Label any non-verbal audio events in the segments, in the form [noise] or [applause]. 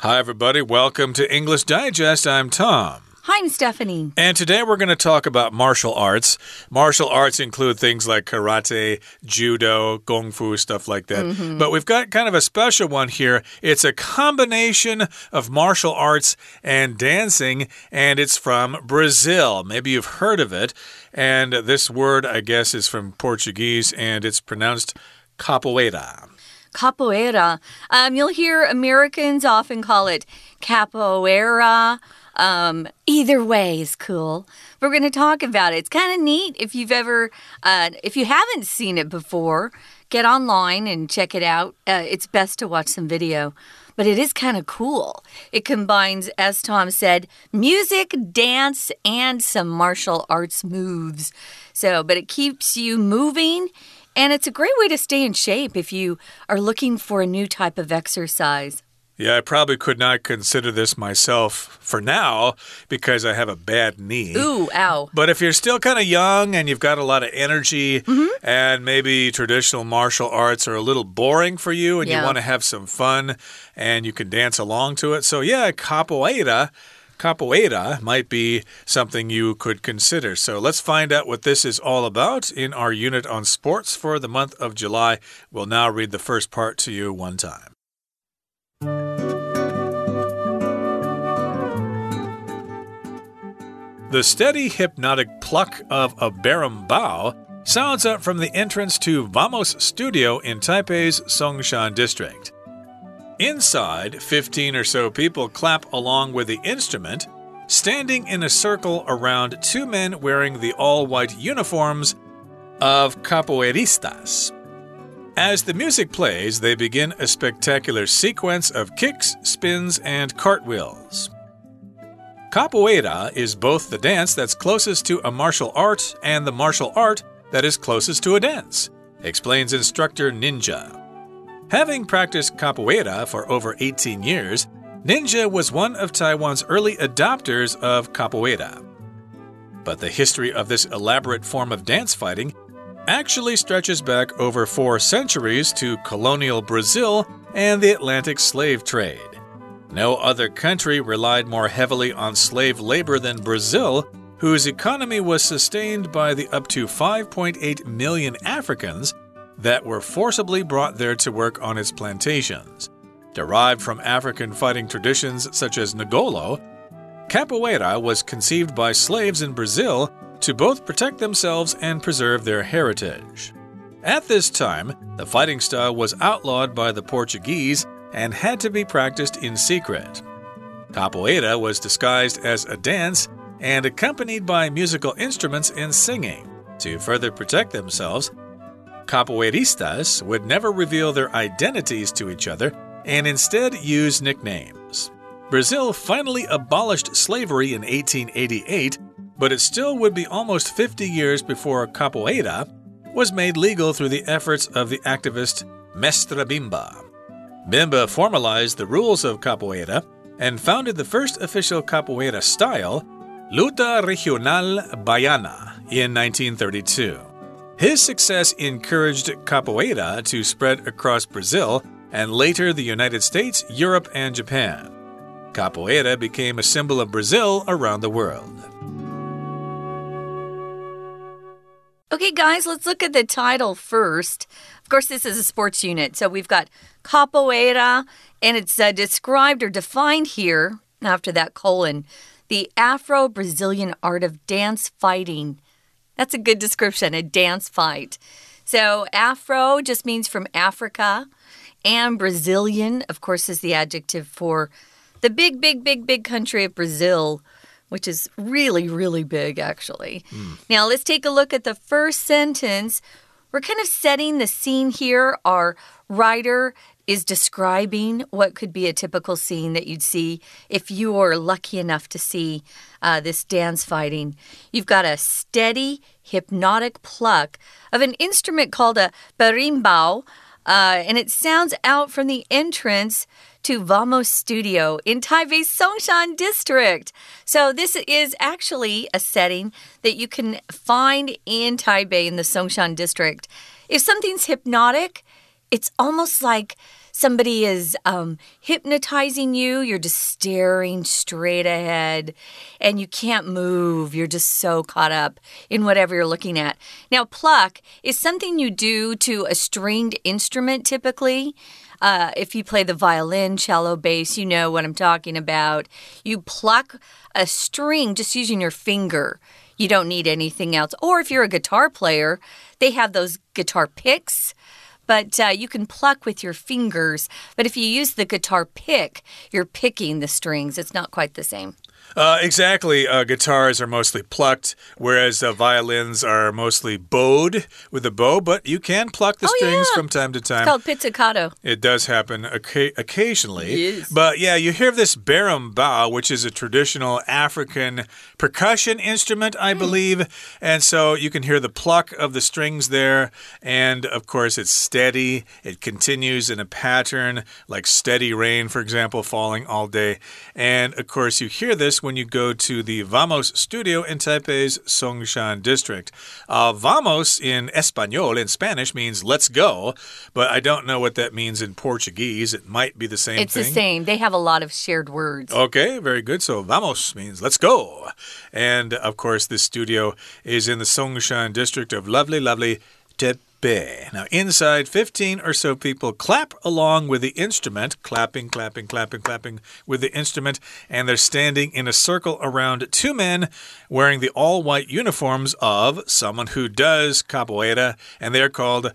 Hi, everybody. Welcome to English Digest. I'm Tom. Hi, I'm Stephanie. And today we're going to talk about martial arts. Martial arts include things like karate, judo, kung fu, stuff like that. Mm -hmm. But we've got kind of a special one here. It's a combination of martial arts and dancing, and it's from Brazil. Maybe you've heard of it. And this word, I guess, is from Portuguese, and it's pronounced capoeira capoeira. Um, you'll hear Americans often call it capoeira um, either way is cool. We're going to talk about it. It's kind of neat. If you've ever, uh, if you haven't seen it before, get online and check it out. Uh, it's best to watch some video. But it is kind of cool. It combines, as Tom said, music, dance, and some martial arts moves. So, but it keeps you moving and it's a great way to stay in shape if you are looking for a new type of exercise. Yeah, I probably could not consider this myself for now because I have a bad knee. Ooh, ow. But if you're still kind of young and you've got a lot of energy mm -hmm. and maybe traditional martial arts are a little boring for you and yeah. you want to have some fun and you can dance along to it. So, yeah, capoeira. Capoeira might be something you could consider. So let's find out what this is all about in our unit on sports for the month of July. We'll now read the first part to you one time. The steady hypnotic pluck of a berimbau sounds up from the entrance to Vamos Studio in Taipei's Songshan district. Inside, 15 or so people clap along with the instrument, standing in a circle around two men wearing the all white uniforms of capoeiristas. As the music plays, they begin a spectacular sequence of kicks, spins, and cartwheels. Capoeira is both the dance that's closest to a martial art and the martial art that is closest to a dance, explains instructor Ninja. Having practiced capoeira for over 18 years, Ninja was one of Taiwan's early adopters of capoeira. But the history of this elaborate form of dance fighting actually stretches back over four centuries to colonial Brazil and the Atlantic slave trade. No other country relied more heavily on slave labor than Brazil, whose economy was sustained by the up to 5.8 million Africans that were forcibly brought there to work on its plantations. Derived from African fighting traditions such as Ngolo, capoeira was conceived by slaves in Brazil to both protect themselves and preserve their heritage. At this time, the fighting style was outlawed by the Portuguese and had to be practiced in secret. Capoeira was disguised as a dance and accompanied by musical instruments and singing. To further protect themselves, Capoeiristas would never reveal their identities to each other and instead use nicknames. Brazil finally abolished slavery in 1888, but it still would be almost 50 years before capoeira was made legal through the efforts of the activist Mestre Bimba. Bimba formalized the rules of capoeira and founded the first official capoeira style, Luta Regional Baiana, in 1932. His success encouraged capoeira to spread across Brazil and later the United States, Europe, and Japan. Capoeira became a symbol of Brazil around the world. Okay, guys, let's look at the title first. Of course, this is a sports unit, so we've got capoeira, and it's uh, described or defined here after that colon the Afro Brazilian art of dance fighting that's a good description, a dance fight. So, Afro just means from Africa, and Brazilian, of course, is the adjective for the big, big, big, big country of Brazil, which is really, really big, actually. Mm. Now, let's take a look at the first sentence. We're kind of setting the scene here. Our writer is describing what could be a typical scene that you'd see if you were lucky enough to see uh, this dance fighting. You've got a steady, hypnotic pluck of an instrument called a berimbau, uh, and it sounds out from the entrance to Vamos Studio in Taipei's Songshan district. So, this is actually a setting that you can find in Taipei in the Songshan district. If something's hypnotic, it's almost like somebody is um, hypnotizing you. You're just staring straight ahead and you can't move. You're just so caught up in whatever you're looking at. Now, pluck is something you do to a stringed instrument typically. Uh, if you play the violin, cello, bass, you know what I'm talking about. You pluck a string just using your finger. You don't need anything else. Or if you're a guitar player, they have those guitar picks but uh, you can pluck with your fingers. But if you use the guitar pick, you're picking the strings. It's not quite the same. Uh, exactly. Uh, guitars are mostly plucked, whereas uh, violins are mostly bowed with a bow, but you can pluck the oh, strings yeah. from time to time. It's called pizzicato. It does happen occasionally. Yes. But yeah, you hear this berimbau, which is a traditional African percussion instrument, I mm. believe. And so you can hear the pluck of the strings there. And of course, it's steady. It continues in a pattern, like steady rain, for example, falling all day. And of course, you hear this when you go to the Vamos studio in Taipei's Songshan district. Uh, vamos in Espanol, in Spanish, means let's go, but I don't know what that means in Portuguese. It might be the same it's thing. the same. They have a lot of shared words. Okay, very good. So vamos means let's go. And of course, this studio is in the Songshan district of lovely, lovely Taipei. Now, inside, 15 or so people clap along with the instrument, clapping, clapping, clapping, clapping with the instrument, and they're standing in a circle around two men wearing the all white uniforms of someone who does capoeira, and they're called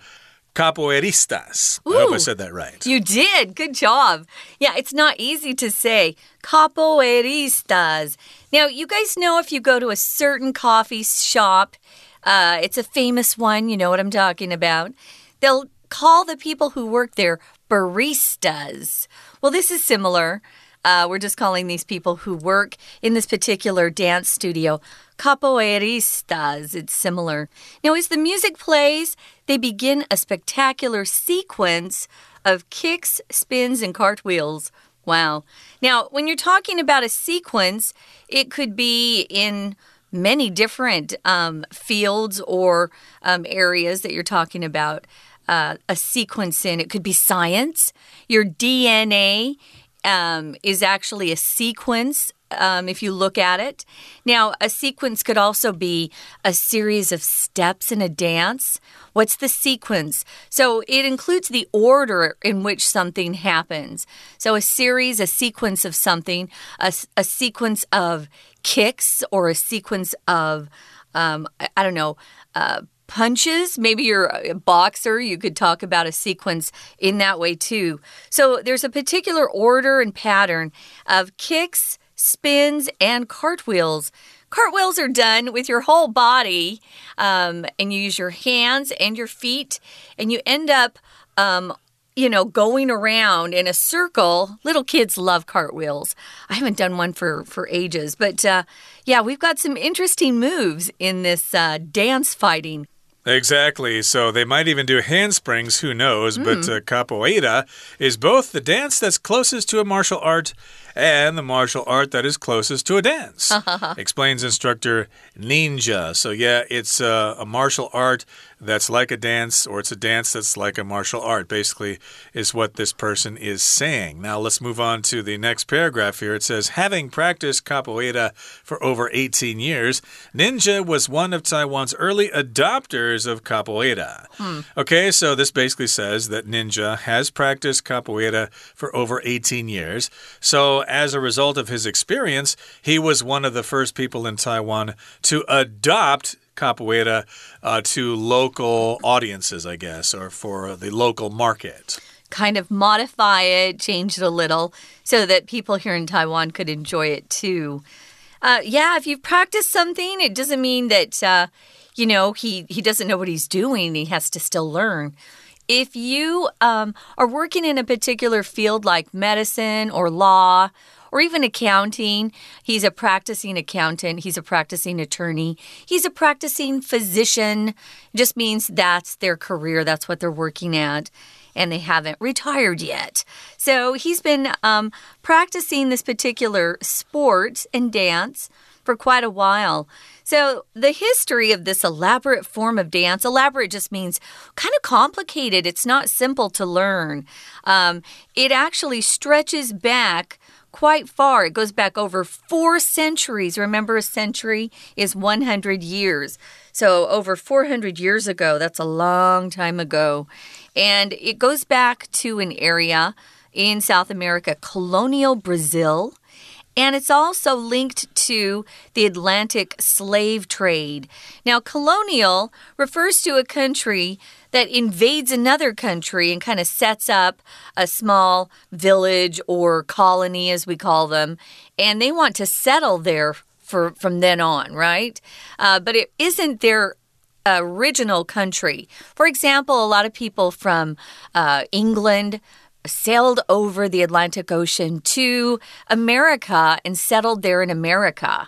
capoeiristas. Ooh, I hope I said that right. You did. Good job. Yeah, it's not easy to say capoeiristas. Now, you guys know if you go to a certain coffee shop, uh, it's a famous one. You know what I'm talking about. They'll call the people who work there baristas. Well, this is similar. Uh, we're just calling these people who work in this particular dance studio capoeiristas. It's similar. Now, as the music plays, they begin a spectacular sequence of kicks, spins, and cartwheels. Wow. Now, when you're talking about a sequence, it could be in many different um, fields or um, areas that you're talking about. Uh, a sequence in it could be science. Your DNA um, is actually a sequence um, if you look at it. Now, a sequence could also be a series of steps in a dance. What's the sequence? So it includes the order in which something happens. So a series, a sequence of something, a, a sequence of kicks, or a sequence of, um, I, I, don't know, uh, punches. Maybe you're a boxer. You could talk about a sequence in that way too. So there's a particular order and pattern of kicks, spins, and cartwheels. Cartwheels are done with your whole body, um, and you use your hands and your feet, and you end up um, you know, going around in a circle. Little kids love cartwheels. I haven't done one for for ages, but uh, yeah, we've got some interesting moves in this uh, dance fighting. Exactly. So they might even do handsprings, who knows? Mm. But uh, capoeira is both the dance that's closest to a martial art and the martial art that is closest to a dance, [laughs] explains instructor Ninja. So, yeah, it's uh, a martial art that's like a dance, or it's a dance that's like a martial art, basically, is what this person is saying. Now, let's move on to the next paragraph here. It says, Having practiced capoeira for over 18 years, Ninja was one of Taiwan's early adopters of capoeira. Hmm. Okay, so this basically says that Ninja has practiced capoeira for over 18 years. So, as a result of his experience, he was one of the first people in Taiwan to adopt capoeira uh, to local audiences, I guess, or for the local market. Kind of modify it, change it a little so that people here in Taiwan could enjoy it too. Uh, yeah, if you've practiced something, it doesn't mean that, uh, you know, he, he doesn't know what he's doing. He has to still learn. If you um, are working in a particular field like medicine or law or even accounting. He's a practicing accountant, he's a practicing attorney, he's a practicing physician. It just means that's their career, that's what they're working at. And they haven't retired yet. So he's been um, practicing this particular sport and dance for quite a while. So, the history of this elaborate form of dance, elaborate just means kind of complicated. It's not simple to learn. Um, it actually stretches back quite far. It goes back over four centuries. Remember, a century is 100 years. So, over 400 years ago, that's a long time ago. And it goes back to an area in South America, colonial Brazil. And it's also linked to the Atlantic slave trade. Now, colonial refers to a country that invades another country and kind of sets up a small village or colony, as we call them, and they want to settle there for from then on, right? Uh, but it isn't their original country. For example, a lot of people from uh, England sailed over the Atlantic Ocean to America and settled there in America.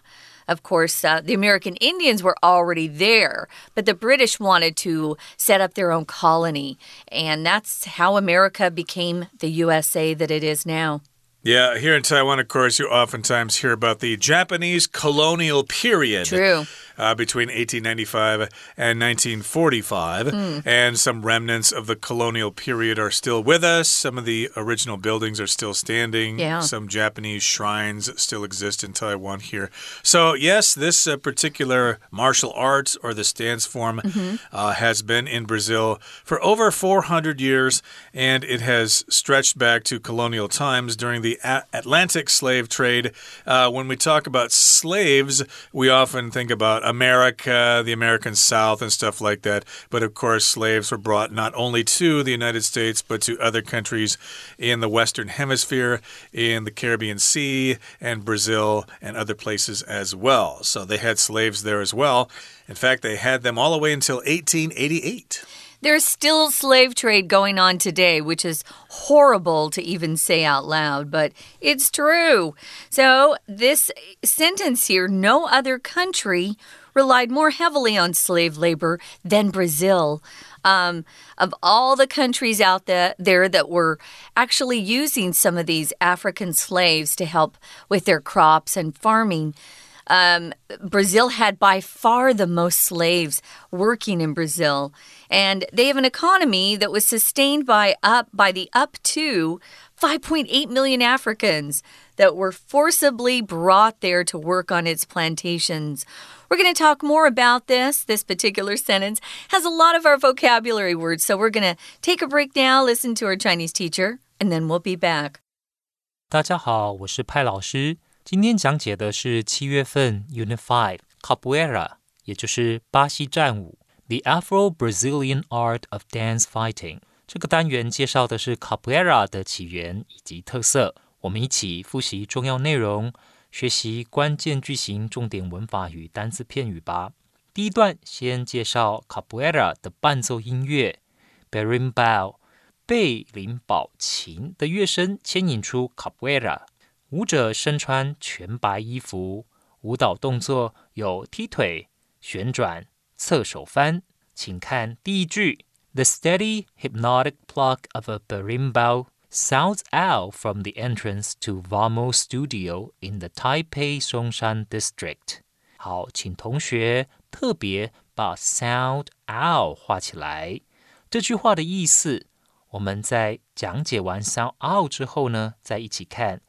Of course, uh, the American Indians were already there, but the British wanted to set up their own colony. And that's how America became the USA that it is now. Yeah, here in Taiwan, of course, you oftentimes hear about the Japanese colonial period. True uh, between 1895 and 1945. Mm. And some remnants of the colonial period are still with us. Some of the original buildings are still standing. Yeah. Some Japanese shrines still exist in Taiwan here. So, yes, this uh, particular martial arts or the stance form mm -hmm. uh, has been in Brazil for over 400 years, and it has stretched back to colonial times during the A Atlantic slave trade. Uh, when we talk about slaves, we often think about about America, the American South, and stuff like that. But of course, slaves were brought not only to the United States, but to other countries in the Western Hemisphere, in the Caribbean Sea, and Brazil, and other places as well. So they had slaves there as well. In fact, they had them all the way until 1888. There's still slave trade going on today, which is horrible to even say out loud, but it's true. So, this sentence here no other country relied more heavily on slave labor than Brazil. Um, of all the countries out there, there that were actually using some of these African slaves to help with their crops and farming, um, Brazil had by far the most slaves working in Brazil, and they have an economy that was sustained by up by the up to 5.8 million Africans that were forcibly brought there to work on its plantations. We're going to talk more about this. This particular sentence has a lot of our vocabulary words, so we're going to take a break now, listen to our Chinese teacher, and then we'll be back. 大家好，我是派老师。 今天讲解的是七月份 Unit Five Capoeira，也就是巴西战舞，The Afro-Brazilian Art of Dance Fighting。这个单元介绍的是 Capoeira 的起源以及特色。我们一起复习重要内容，学习关键句型、重点文法与单词片语吧。第一段先介绍 Capoeira 的伴奏音乐 b e r i m b a l 贝林宝琴的乐声牵引出 Capoeira。舞者身穿全白衣服，舞蹈动作有踢腿、旋转、侧手翻。请看第一句：The steady, hypnotic pluck of a berimbau sounds out from the entrance to Vamo Studio in the Taipei Songshan District。好，请同学特别把 sound out 画起来。这句话的意思，我们在讲解完 sound out 之后呢，再一起看。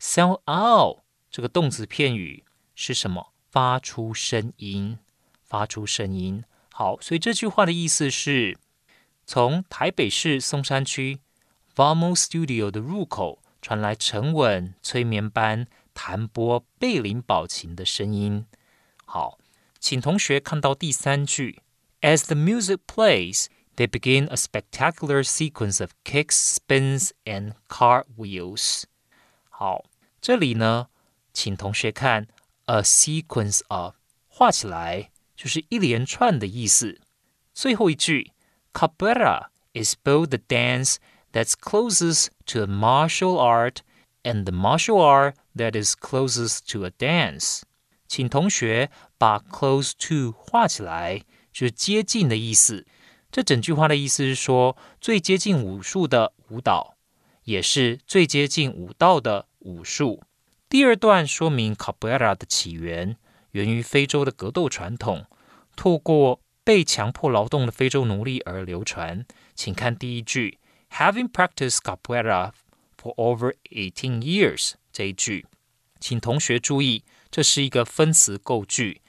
Sell out 这个动词片语是什么？发出声音，发出声音。好，所以这句话的意思是：从台北市松山区 Vamo Studio 的入口传来沉稳催眠般弹拨贝林宝琴的声音。好，请同学看到第三句：As the music plays, they begin a spectacular sequence of kicks, spins, and cartwheels. 好，这里呢，请同学看 a sequence of 画起来就是一连串的意思。最后一句 capoeira is both the dance that's closest to a martial art and the martial art that is closest to a dance。请同学把 close to 画起来，就是接近的意思。这整句话的意思是说，最接近武术的舞蹈。 也是最接近武道的武术。第二段说明 capoeira 的起源，源于非洲的格斗传统，透过被强迫劳动的非洲奴隶而流传。请看第一句：Having practiced capoeira for over eighteen years。这一句，请同学注意，这是一个分词构句。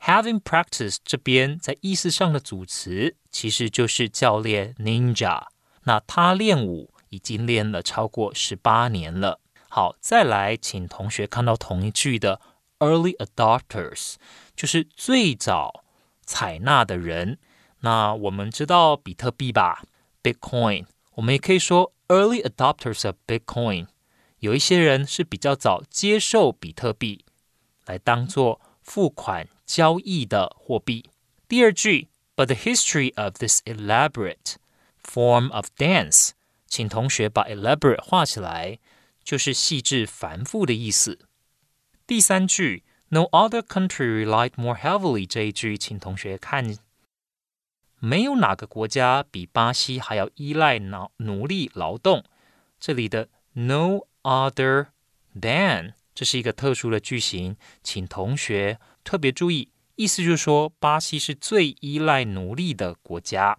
Having practiced 这边在意思上的组词其实就是教练 Ninja。那他练武已经练了超过十八年了。好，再来，请同学看到同一句的 early adopters，就是最早采纳的人。那我们知道比特币吧，Bitcoin，我们也可以说 early adopters of Bitcoin。有一些人是比较早接受比特币来当做付款交易的货币。第二句，But the history of this elaborate form of dance，请同学把 elaborate 画起来，就是细致繁复的意思。第三句，No other country relied more heavily 这一句，请同学看，没有哪个国家比巴西还要依赖劳奴隶劳动。这里的 no other than 这是一个特殊的句型，请同学特别注意，意思就是说巴西是最依赖奴隶的国家。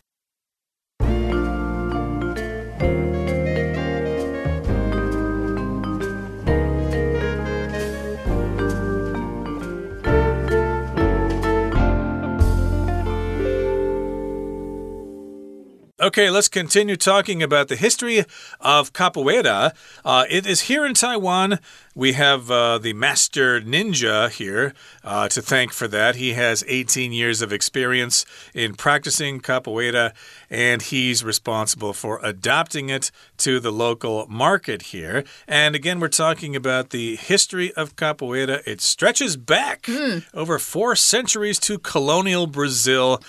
Okay, let's continue talking about the history of capoeira. Uh, it is here in Taiwan. We have uh, the master ninja here uh, to thank for that. He has 18 years of experience in practicing capoeira, and he's responsible for adapting it to the local market here. And again, we're talking about the history of capoeira. It stretches back mm. over four centuries to colonial Brazil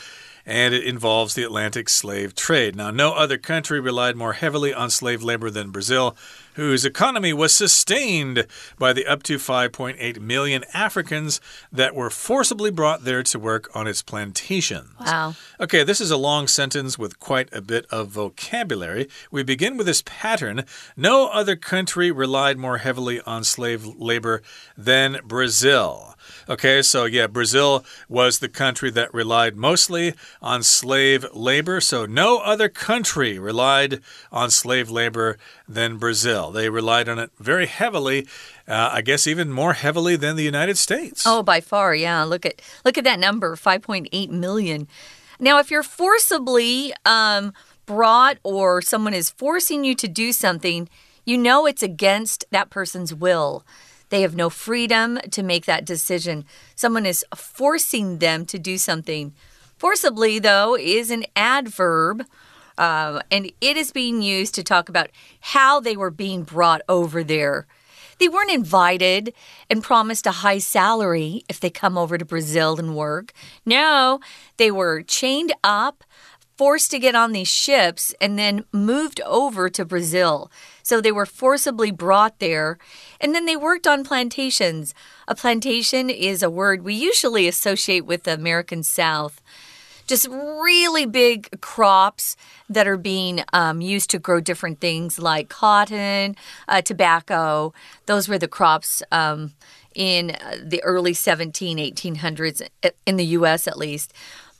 and it involves the Atlantic slave trade. Now, no other country relied more heavily on slave labor than Brazil, whose economy was sustained by the up to 5.8 million Africans that were forcibly brought there to work on its plantations. Wow. Okay, this is a long sentence with quite a bit of vocabulary. We begin with this pattern No other country relied more heavily on slave labor than Brazil. Okay, so yeah, Brazil was the country that relied mostly on slave labor. So no other country relied on slave labor than Brazil. They relied on it very heavily. Uh, I guess even more heavily than the United States. Oh, by far, yeah. Look at look at that number, 5.8 million. Now, if you're forcibly um, brought or someone is forcing you to do something, you know it's against that person's will. They have no freedom to make that decision. Someone is forcing them to do something. Forcibly, though, is an adverb. Uh, and it is being used to talk about how they were being brought over there. They weren't invited and promised a high salary if they come over to Brazil and work. No, they were chained up, forced to get on these ships, and then moved over to Brazil. So they were forcibly brought there. And then they worked on plantations. A plantation is a word we usually associate with the American South. Just really big crops that are being um, used to grow different things like cotton, uh, tobacco. Those were the crops um, in uh, the early 17, 1800s, in the US at least.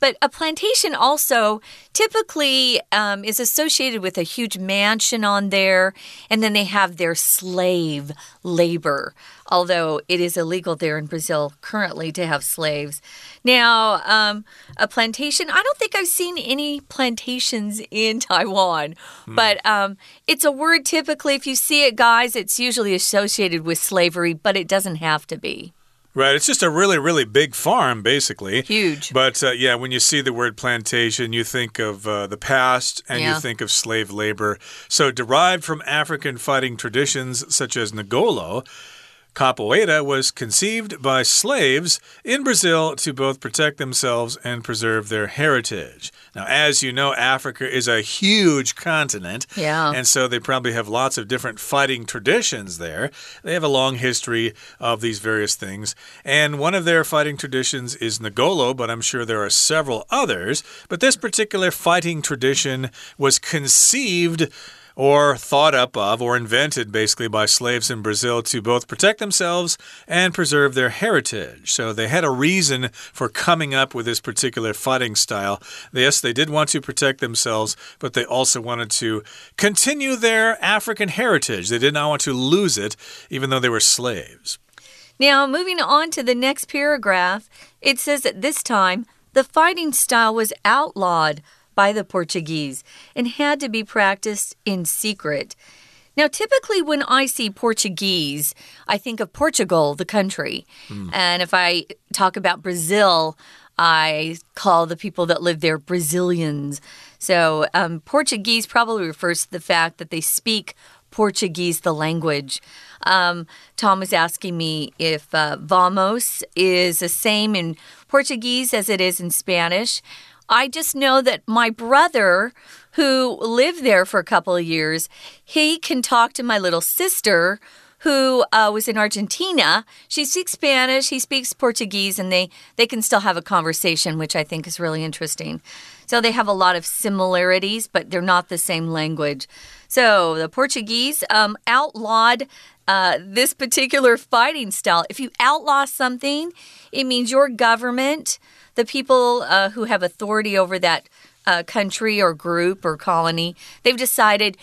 But a plantation also typically um, is associated with a huge mansion on there, and then they have their slave labor, although it is illegal there in Brazil currently to have slaves. Now, um, a plantation, I don't think I've seen any plantations in [laughs] Taiwan, hmm. but um, it's a word typically, if you see it, guys, it's usually associated with slavery, but it doesn't have to be. Right. It's just a really, really big farm, basically. Huge. But uh, yeah, when you see the word plantation, you think of uh, the past and yeah. you think of slave labor. So, derived from African fighting traditions such as Ngolo, Capoeira was conceived by slaves in Brazil to both protect themselves and preserve their heritage. Now, as you know, Africa is a huge continent. Yeah. And so they probably have lots of different fighting traditions there. They have a long history of these various things. And one of their fighting traditions is Ngolo, but I'm sure there are several others. But this particular fighting tradition was conceived or thought up of or invented basically by slaves in Brazil to both protect themselves and preserve their heritage. So they had a reason for coming up with this particular fighting style. Yes, they did want to protect themselves, but they also wanted to continue their African heritage. They did not want to lose it, even though they were slaves. Now, moving on to the next paragraph, it says that this time the fighting style was outlawed by the Portuguese and had to be practiced in secret. Now, typically, when I see Portuguese, I think of Portugal, the country. Mm. And if I talk about Brazil, I call the people that live there Brazilians. So, um, Portuguese probably refers to the fact that they speak Portuguese, the language. Um, Tom was asking me if uh, vamos is the same in Portuguese as it is in Spanish. I just know that my brother, who lived there for a couple of years, he can talk to my little sister who uh, was in Argentina. She speaks Spanish, he speaks Portuguese, and they, they can still have a conversation, which I think is really interesting. So they have a lot of similarities, but they're not the same language. So the Portuguese um, outlawed uh, this particular fighting style. If you outlaw something, it means your government the people uh, who have authority over that uh, country or group or colony, they've decided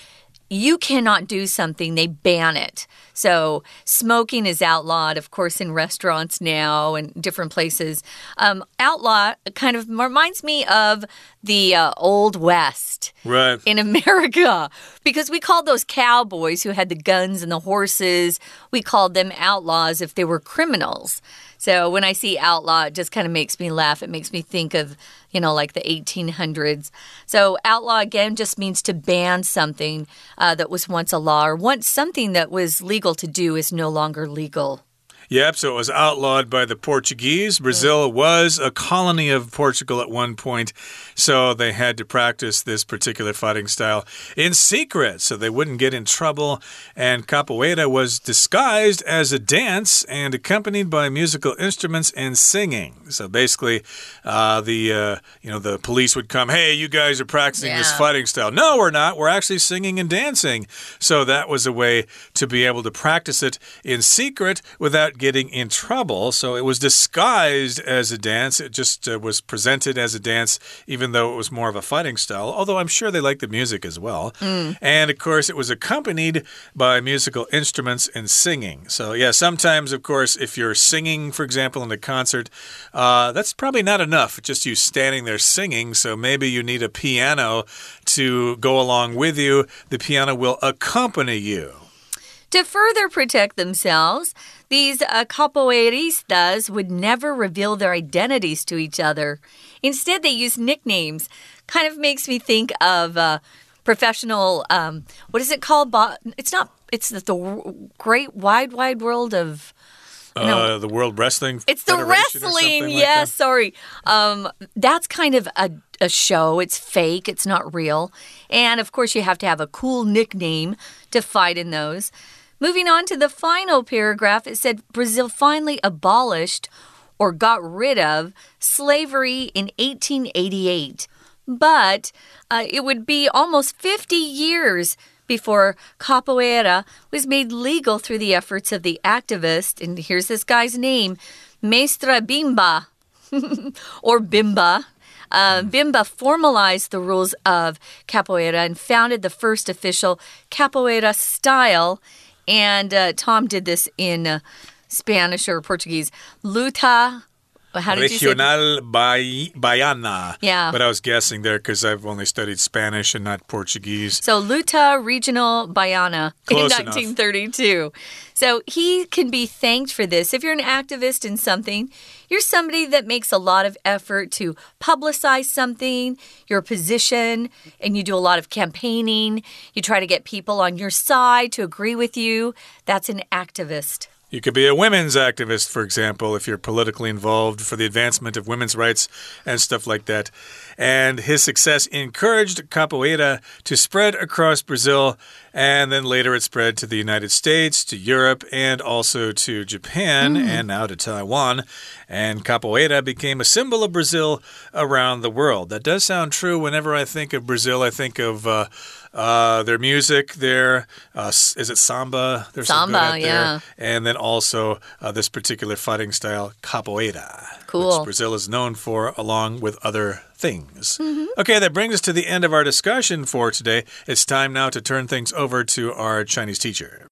you cannot do something, they ban it. So, smoking is outlawed, of course, in restaurants now and different places. Um, outlaw kind of reminds me of the uh, Old West right. in America because we called those cowboys who had the guns and the horses, we called them outlaws if they were criminals. So when I see outlaw, it just kind of makes me laugh. It makes me think of, you know, like the 1800s. So outlaw again just means to ban something uh, that was once a law or once something that was legal to do is no longer legal. Yep, so it was outlawed by the Portuguese. Brazil was a colony of Portugal at one point, so they had to practice this particular fighting style in secret so they wouldn't get in trouble. And capoeira was disguised as a dance and accompanied by musical instruments and singing. So basically, uh, the uh, you know the police would come, "Hey, you guys are practicing yeah. this fighting style." No, we're not. We're actually singing and dancing. So that was a way to be able to practice it in secret without getting in trouble. So it was disguised as a dance. It just uh, was presented as a dance, even though it was more of a fighting style. Although I'm sure they liked the music as well. Mm. And of course, it was accompanied by musical instruments and singing. So, yeah, sometimes, of course, if you're singing, for example, in a concert, uh, that's probably not enough. Just you standing there singing. So maybe you need a piano to go along with you. The piano will accompany you. To further protect themselves, these uh, capoeiristas would never reveal their identities to each other. Instead, they use nicknames. Kind of makes me think of uh, professional, um, what is it called? It's not, it's the, the great wide, wide world of. No. Uh, the World Wrestling. It's the wrestling. Yes, like sorry. Um, that's kind of a, a show. It's fake. It's not real. And of course, you have to have a cool nickname to fight in those. Moving on to the final paragraph, it said Brazil finally abolished or got rid of slavery in 1888. But uh, it would be almost 50 years before capoeira was made legal through the efforts of the activist, and here's this guy's name, Mestre Bimba, [laughs] or Bimba. Uh, Bimba formalized the rules of capoeira and founded the first official capoeira style and uh, Tom did this in uh, Spanish or Portuguese. Luta. How did Regional? Baiana. Yeah. But I was guessing there because I've only studied Spanish and not Portuguese. So Luta Regional Baiana Close in 1932. Enough. So he can be thanked for this. If you're an activist in something, you're somebody that makes a lot of effort to publicize something, your position, and you do a lot of campaigning. You try to get people on your side to agree with you. That's an activist. You could be a women's activist, for example, if you're politically involved for the advancement of women's rights and stuff like that. And his success encouraged capoeira to spread across Brazil, and then later it spread to the United States, to Europe, and also to Japan, mm. and now to Taiwan. And capoeira became a symbol of Brazil around the world. That does sound true whenever I think of Brazil. I think of. Uh, uh, their music, their uh, is it samba? They're samba, so yeah. There. And then also uh, this particular fighting style, capoeira. Cool. Which Brazil is known for, along with other things. Mm -hmm. Okay, that brings us to the end of our discussion for today. It's time now to turn things over to our Chinese teacher.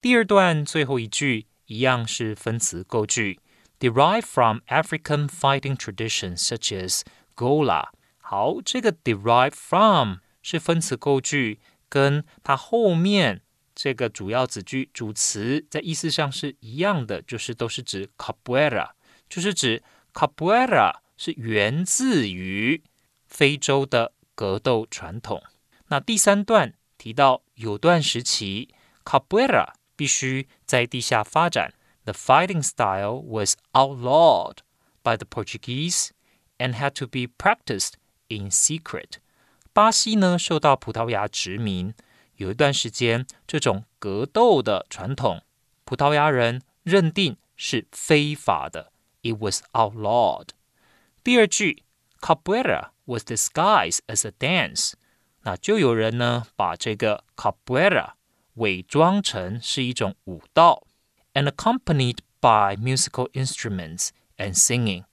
第二段最后一句一样是分词构句，derived from African fighting traditions such as Gola。好，这个 derived from 是分词构句，跟它后面这个主要子句主词在意思上是一样的，就是都是指 capoeira，就是指 capoeira 是源自于非洲的格斗传统。那第三段提到有段时期 capoeira 必须在地下发展。The fighting style was outlawed by the Portuguese and had to be practiced in secret. 巴西呢受到葡萄牙殖民，有一段时间，这种格斗的传统，葡萄牙人认定是非法的。It was outlawed。第二句，Capoeira was disguised as a dance。那就有人呢把这个 Capoeira 伪装成是一种舞蹈，and accompanied by musical instruments and singing。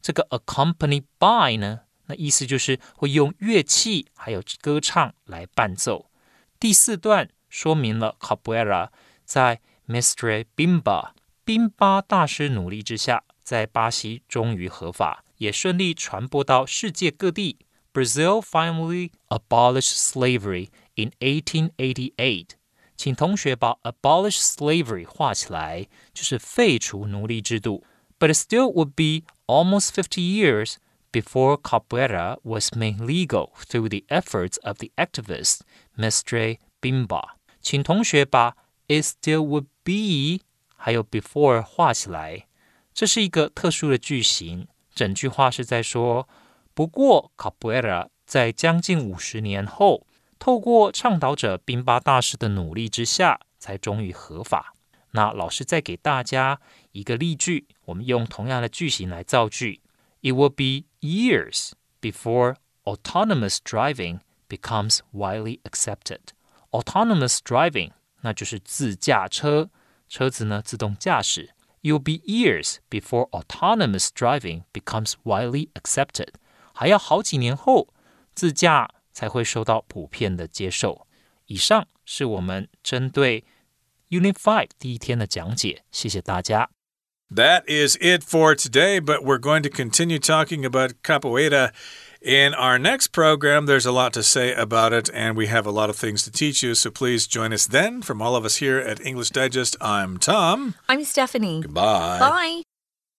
这个 accompanied by 呢？那意思就是会用乐器还有歌唱来伴奏。第四段说明了 capoeira 在 Mestre Bimba 宾巴大师努力之下，在巴西终于合法，也顺利传播到世界各地。Brazil finally abolished slavery in 1888。请同学把 abolish slavery 画起来，就是废除奴隶制度。But it still would be almost 50 years before Capoeira was made legal through the efforts of the activist Mestre Bimba. 请同学把 it still would be 还有 before 画起来，这是一个特殊的句型。整句话是在说，不过 Capoeira 在将近五十年后，透过倡导者 Bimba 大师的努力之下，才终于合法。那老师再给大家一个例句，我们用同样的句型来造句。it will be years before autonomous driving becomes widely accepted. Autonomous driving 那就是自驾车，车子呢自动驾驶。It will be years before autonomous driving becomes widely accepted. 还要好几年后，自驾才会受到普遍的接受。以上是我们针对 Unit Five 第一天的讲解，谢谢大家。 that is it for today, but we're going to continue talking about capoeira in our next program. There's a lot to say about it, and we have a lot of things to teach you, so please join us then. From all of us here at English Digest, I'm Tom. I'm Stephanie. Goodbye. Bye.